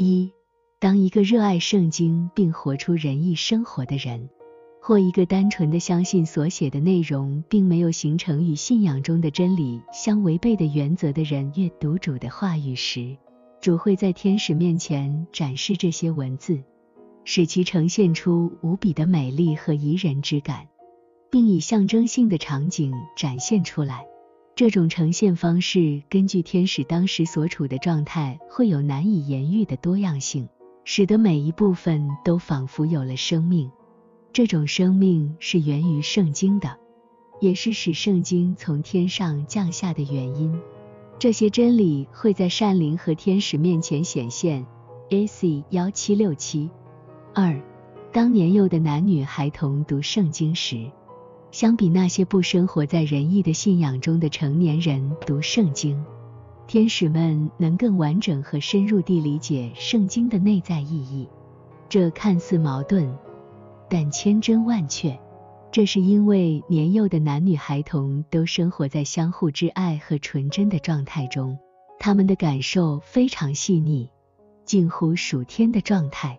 一，当一个热爱圣经并活出仁义生活的人，或一个单纯的相信所写的内容并没有形成与信仰中的真理相违背的原则的人阅读主的话语时，主会在天使面前展示这些文字，使其呈现出无比的美丽和宜人之感，并以象征性的场景展现出来。这种呈现方式根据天使当时所处的状态，会有难以言喻的多样性，使得每一部分都仿佛有了生命。这种生命是源于圣经的，也是使圣经从天上降下的原因。这些真理会在善灵和天使面前显现。A.C. 幺七六七二，当年幼的男女孩童读圣经时。相比那些不生活在仁义的信仰中的成年人读圣经，天使们能更完整和深入地理解圣经的内在意义。这看似矛盾，但千真万确。这是因为年幼的男女孩童都生活在相互之爱和纯真的状态中，他们的感受非常细腻，近乎属天的状态。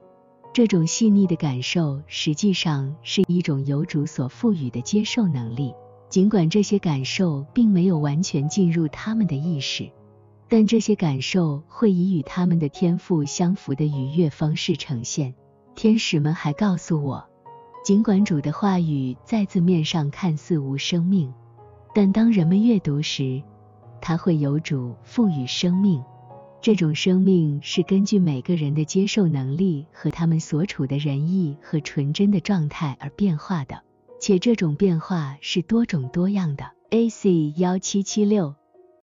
这种细腻的感受实际上是一种由主所赋予的接受能力，尽管这些感受并没有完全进入他们的意识，但这些感受会以与他们的天赋相符的愉悦方式呈现。天使们还告诉我，尽管主的话语在字面上看似无生命，但当人们阅读时，它会由主赋予生命。这种生命是根据每个人的接受能力和他们所处的仁义和纯真的状态而变化的，且这种变化是多种多样的。A.C. 幺七七六